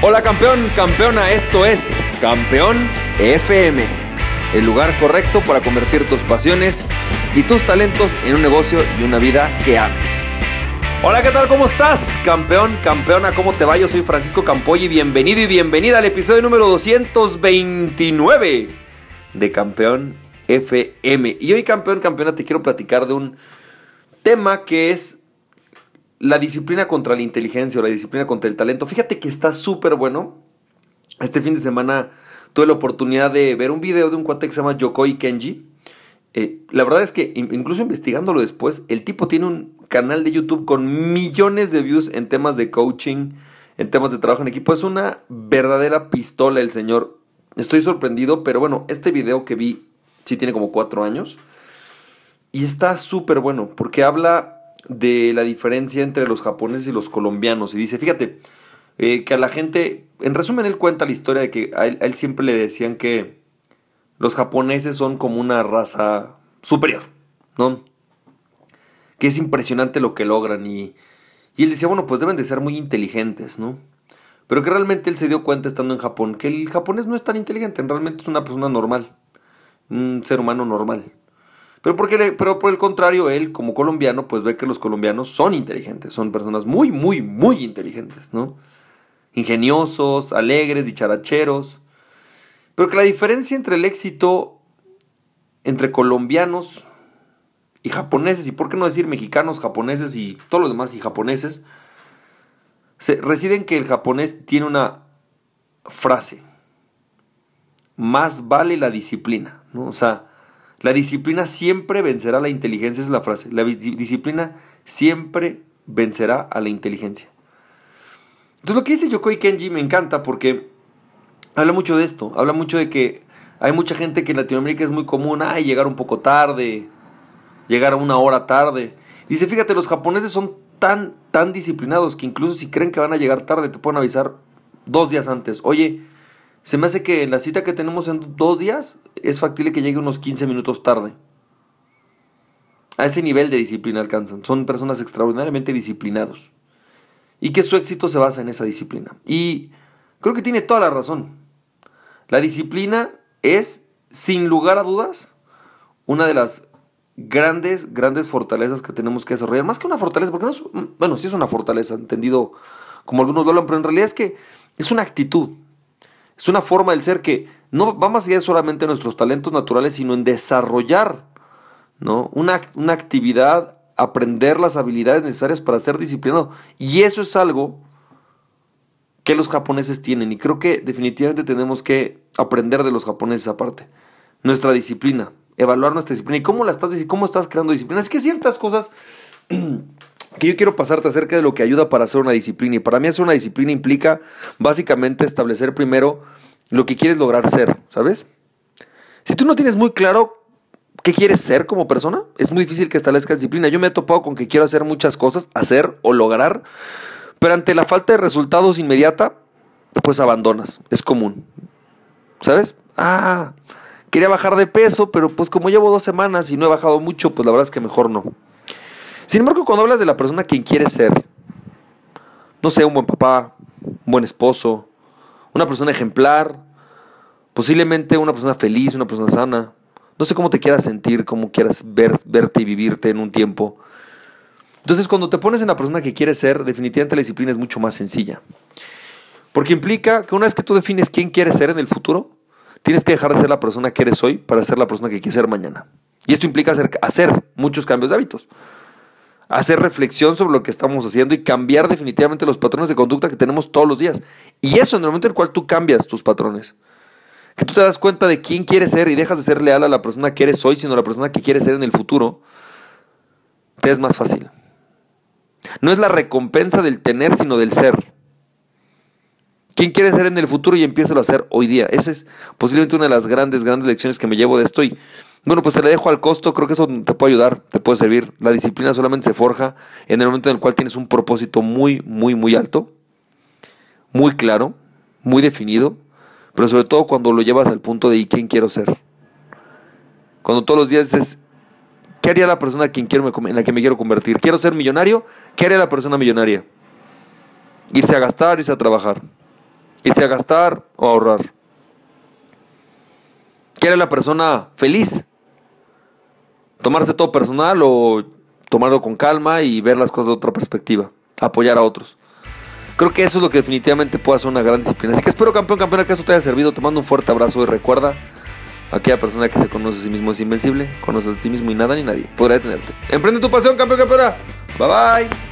Hola campeón, campeona, esto es Campeón FM, el lugar correcto para convertir tus pasiones y tus talentos en un negocio y una vida que ames. Hola, ¿qué tal? ¿Cómo estás? Campeón, campeona, ¿cómo te va? Yo soy Francisco Campoy y bienvenido y bienvenida al episodio número 229 de Campeón FM. Y hoy, campeón, campeona, te quiero platicar de un tema que es la disciplina contra la inteligencia o la disciplina contra el talento. Fíjate que está súper bueno. Este fin de semana tuve la oportunidad de ver un video de un cuate que se llama Yokoi Kenji. Eh, la verdad es que incluso investigándolo después, el tipo tiene un canal de YouTube con millones de views en temas de coaching, en temas de trabajo en equipo. Es una verdadera pistola el señor. Estoy sorprendido, pero bueno, este video que vi sí tiene como cuatro años. Y está súper bueno porque habla de la diferencia entre los japoneses y los colombianos. Y dice, fíjate, eh, que a la gente, en resumen, él cuenta la historia de que a él, siempre le decían que los japoneses son como una raza superior, ¿no? Que es impresionante lo que logran y, y él decía, bueno, pues deben de ser muy inteligentes, ¿no? Pero que realmente él se dio cuenta estando en Japón que el japonés no es tan inteligente, realmente es una persona normal, un ser humano normal. Pero, porque, pero por el contrario, él como colombiano, pues ve que los colombianos son inteligentes, son personas muy, muy, muy inteligentes, ¿no? Ingeniosos, alegres, dicharacheros. Pero que la diferencia entre el éxito entre colombianos y japoneses, y por qué no decir mexicanos, japoneses y todos los demás y japoneses, se, reside en que el japonés tiene una frase, más vale la disciplina, ¿no? O sea, la disciplina siempre vencerá a la inteligencia, es la frase. La disciplina siempre vencerá a la inteligencia. Entonces lo que dice Yokoi Kenji me encanta porque habla mucho de esto, habla mucho de que hay mucha gente que en Latinoamérica es muy común, ay, llegar un poco tarde, llegar a una hora tarde. Dice, fíjate, los japoneses son tan, tan disciplinados que incluso si creen que van a llegar tarde, te pueden avisar dos días antes. Oye, se me hace que la cita que tenemos en dos días es factible que llegue unos 15 minutos tarde. A ese nivel de disciplina alcanzan. Son personas extraordinariamente disciplinados. Y que su éxito se basa en esa disciplina. Y creo que tiene toda la razón. La disciplina es, sin lugar a dudas, una de las grandes, grandes fortalezas que tenemos que desarrollar. Más que una fortaleza, porque no es, bueno, sí es una fortaleza, entendido como algunos lo hablan, pero en realidad es que es una actitud. Es una forma del ser que no va más allá de solamente nuestros talentos naturales, sino en desarrollar ¿no? una, una actividad, aprender las habilidades necesarias para ser disciplinado. Y eso es algo que los japoneses tienen. Y creo que definitivamente tenemos que aprender de los japoneses aparte. Nuestra disciplina, evaluar nuestra disciplina. ¿Y cómo la estás, cómo estás creando disciplina? Es que ciertas cosas que yo quiero pasarte acerca de lo que ayuda para hacer una disciplina. Y para mí hacer una disciplina implica básicamente establecer primero lo que quieres lograr ser, ¿sabes? Si tú no tienes muy claro qué quieres ser como persona, es muy difícil que establezcas disciplina. Yo me he topado con que quiero hacer muchas cosas, hacer o lograr, pero ante la falta de resultados inmediata, pues abandonas. Es común. ¿Sabes? Ah, quería bajar de peso, pero pues como llevo dos semanas y no he bajado mucho, pues la verdad es que mejor no. Sin embargo, cuando hablas de la persona quien quieres ser, no sé, un buen papá, un buen esposo, una persona ejemplar, posiblemente una persona feliz, una persona sana, no sé cómo te quieras sentir, cómo quieras ver, verte y vivirte en un tiempo. Entonces, cuando te pones en la persona que quieres ser, definitivamente la disciplina es mucho más sencilla. Porque implica que una vez que tú defines quién quieres ser en el futuro, tienes que dejar de ser la persona que eres hoy para ser la persona que quieres ser mañana. Y esto implica hacer, hacer muchos cambios de hábitos hacer reflexión sobre lo que estamos haciendo y cambiar definitivamente los patrones de conducta que tenemos todos los días. Y eso en el momento en el cual tú cambias tus patrones, que tú te das cuenta de quién quieres ser y dejas de ser leal a la persona que eres hoy, sino a la persona que quieres ser en el futuro, te es más fácil. No es la recompensa del tener, sino del ser. ¿Quién quiere ser en el futuro y empieza a hacer hoy día? Esa es posiblemente una de las grandes, grandes lecciones que me llevo de esto. Y bueno, pues te la dejo al costo, creo que eso te puede ayudar, te puede servir. La disciplina solamente se forja en el momento en el cual tienes un propósito muy, muy, muy alto, muy claro, muy definido, pero sobre todo cuando lo llevas al punto de ¿y quién quiero ser? Cuando todos los días dices, ¿qué haría la persona quien quiero, en la que me quiero convertir? ¿Quiero ser millonario? ¿Qué haría la persona millonaria? Irse a gastar, irse a trabajar. Irse a gastar o ahorrar. ¿Quiere la persona feliz? Tomarse todo personal o tomarlo con calma y ver las cosas de otra perspectiva. Apoyar a otros. Creo que eso es lo que definitivamente puede ser una gran disciplina. Así que espero, campeón, campeona, que eso te haya servido. Te mando un fuerte abrazo y recuerda, aquella persona que se conoce a sí mismo es invencible, conoces a ti mismo y nada ni nadie podrá detenerte. Emprende tu pasión, campeón, campeona. Bye bye.